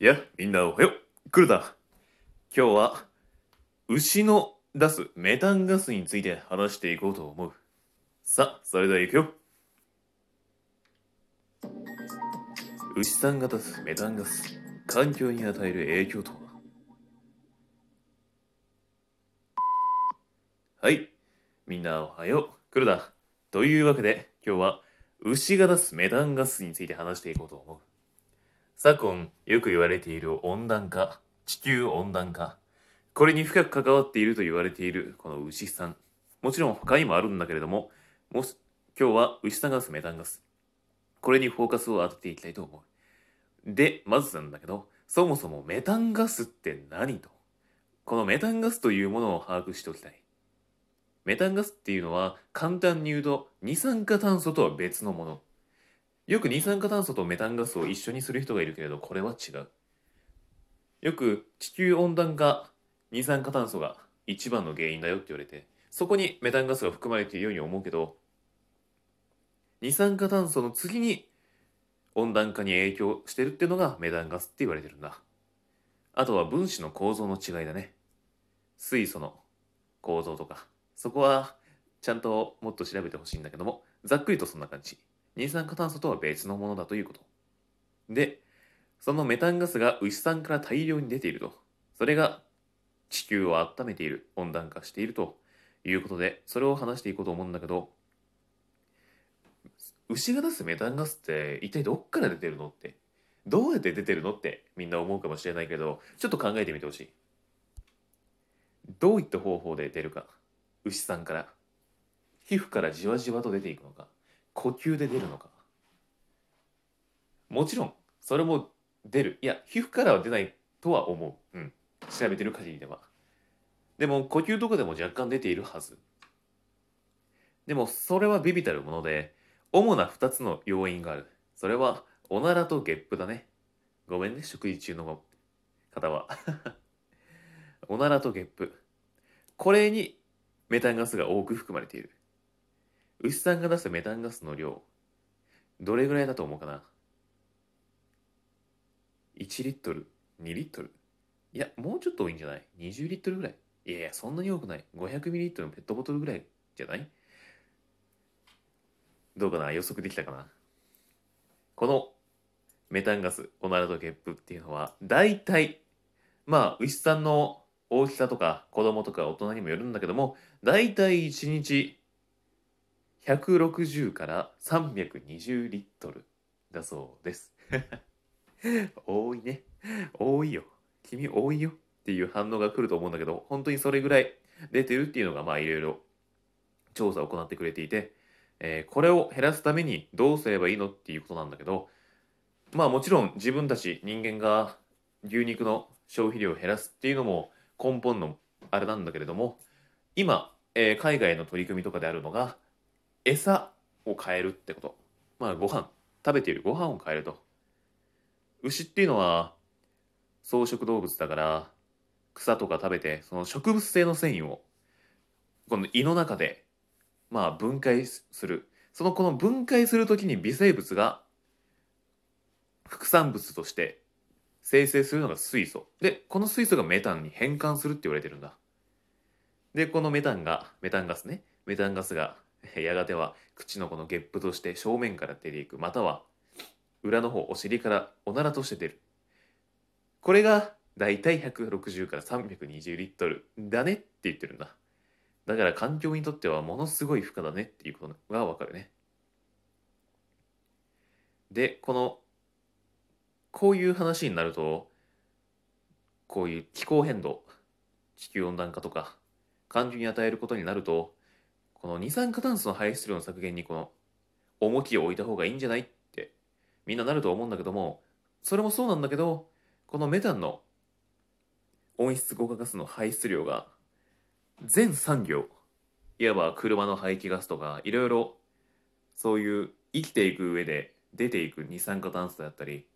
いや、みんなおはよう。来るだ。今日は、牛の出すメタンガスについて話していこうと思う。さあ、それでは行くよ。牛さんが出すメタンガス、環境に与える影響とは？はい。みんなおはよう。来るだ。というわけで、今日は、牛が出すメタンガスについて話していこうと思う。昨今よく言われている温暖化、地球温暖化。これに深く関わっていると言われているこの牛さん。もちろん他にもあるんだけれども、もし今日は牛さんが出すメタンガス。これにフォーカスを当てていきたいと思う。で、まずなんだけど、そもそもメタンガスって何と？このメタンガスというものを把握しておきたい。メタンガスっていうのは簡単に言うと二酸化炭素とは別のもの。よく二酸化炭素とメタンガスを一緒にする人がいるけれど、これは違う。よく地球温暖化、二酸化炭素が一番の原因だよって言われて、そこにメタンガスが含まれているように思うけど、二酸化炭素の次に温暖化に影響してるっていうのがメタンガスって言われてるんだ。あとは分子の構造の違いだね。水素の構造とか、そこはちゃんともっと調べてほしいんだけども、ざっくりとそんな感じ。二酸化炭素とは別のものだということ。で、そのメタンガスが牛さんから大量に出ていると。それが地球を温めている、温暖化しているということで、それを話していこうと思うんだけど、牛が出すメタンガスって一体どっから出てるのって、どうやって出てるのってみんな思うかもしれないけど、ちょっと考えてみてほしい。どういった方法で出るか。牛さんから。皮膚からじわじわと出ていくのか。呼吸で出るのか。もちろん、それも出る。いや、皮膚からは出ないとは思う。うん。調べてる限りでは。でも、呼吸とかでも若干出ているはず。でも、それはビビたるもので、主な2つの要因がある。それは、おならとゲップだね。ごめんね、食事中の方は。おならとゲップ。これにメタンガスが多く含まれている。牛さんが出すメタンガスの量、どれぐらいだと思うかな ?1 リットル ?2 リットル？いや、もうちょっと多いんじゃない ?20 リットルぐらい？いやいや、そんなに多くない。500ミリリットルのペットボトルぐらいじゃない？どうかな？予測できたかな？このメタンガス、オナラとゲップっていうのは、大体、まあ、牛さんの大きさとか子供とか大人にもよるんだけども、大体1日160から320リットルだそうです。多いね。多いよ。君多いよっていう反応が来ると思うんだけど、本当にそれぐらい出てるっていうのが、まあいろいろ調査を行ってくれていて、えーこれを減らすためにどうすればいいのっていうことなんだけど、まあもちろん自分たち人間が牛肉の消費量を減らすっていうのも根本のあれなんだけれども、今、えー海外の取り組みとかであるのが、餌を変えるってこと。まあご飯、食べているご飯を変えると。牛っていうのは草食動物だから、草とか食べて、その植物性の繊維を、この胃の中で、まあ分解する。そのこの分解するときに微生物が副産物として生成するのが水素。で、この水素がメタンに変換するって言われてるんだ。で、このメタンが、メタンガスね。メタンガスが、やがては口のこのゲップとして正面から出ていく。または、裏の方、お尻からおならとして出る。これが、だいたい160から320リットルだねって言ってるんだ。だから環境にとってはものすごい負荷だねっていうことがわかるね。で、この、こういう話になると、こういう気候変動、地球温暖化とか、環境に与えることになると、この二酸化炭素の排出量の削減にこの重きを置いた方がいいんじゃないってみんななると思うんだけども、それもそうなんだけど、このメタンの温室効果ガスの排出量が全産業、いわば車の排気ガスとか、いろいろそういう生きていく上で出ていく二酸化炭素だったり、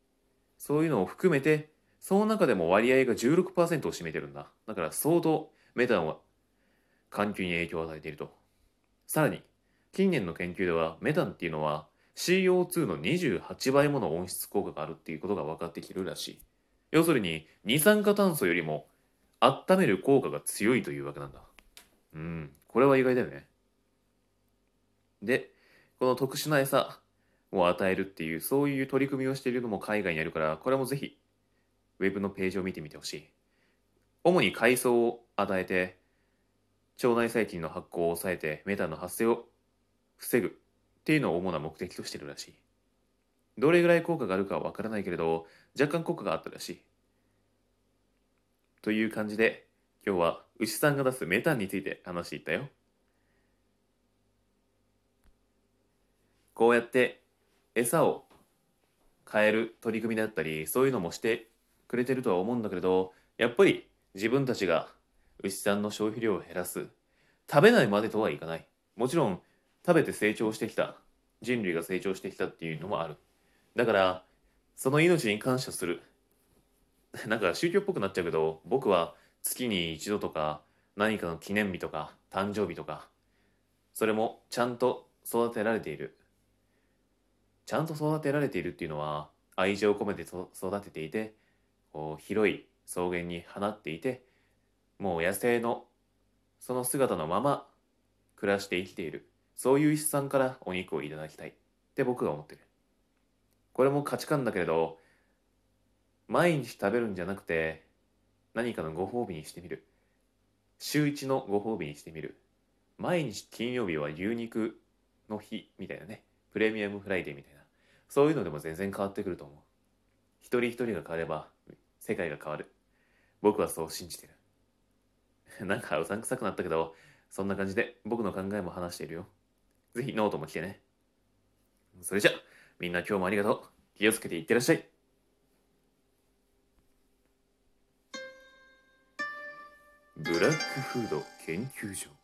そういうのを含めて、その中でも割合が16%を占めてるんだ。だから相当メタンは環境に影響を与えていると。さらに、近年の研究ではメタンっていうのは CO2 の28倍もの温室効果があるっていうことが分かってきるらしい。要するに二酸化炭素よりも温める効果が強いというわけなんだ。うん。これは意外だよね。でこの特殊な餌を与えるっていうそういう取り組みをしているのも海外にあるからこれもぜひウェブのページを見てみてほしい。主に海藻を与えて腸内細菌の発酵を抑えてメタンの発生を防ぐっていうのを主な目的としてるらしい。どれぐらい効果があるかはわからないけれど若干効果があったらしい。という感じで今日は牛さんが出すメタンについて話していったよ。こうやって餌を変える取り組みだったりそういうのもしてくれてるとは思うんだけれどやっぱり自分たちが牛さんの消費量を減らす。食べないまでとはいかない。もちろん食べて成長してきた。人類が成長してきたっていうのもある。だからその命に感謝する。なんか宗教っぽくなっちゃうけど僕は月に一度とか何かの記念日とか誕生日とかそれもちゃんと育てられている。ちゃんと育てられているっていうのは愛情を込めて育てていてこう広い草原に放っていてもう野生のその姿のまま暮らして生きている。そういう一産からお肉をいただきたい。って僕が思ってる。これも価値観だけれど毎日食べるんじゃなくて何かのご褒美にしてみる。週一のご褒美にしてみる。毎日金曜日は牛肉の日みたいなね。プレミアムフライデーみたいな。そういうのでも全然変わってくると思う。一人一人が変われば世界が変わる。僕はそう信じてる。なんかうさんくさくなったけどそんな感じで僕の考えも話しているよ。ぜひノートも来てね。それじゃみんな今日もありがとう。気をつけていってらっしゃい。ブラックフード研究所。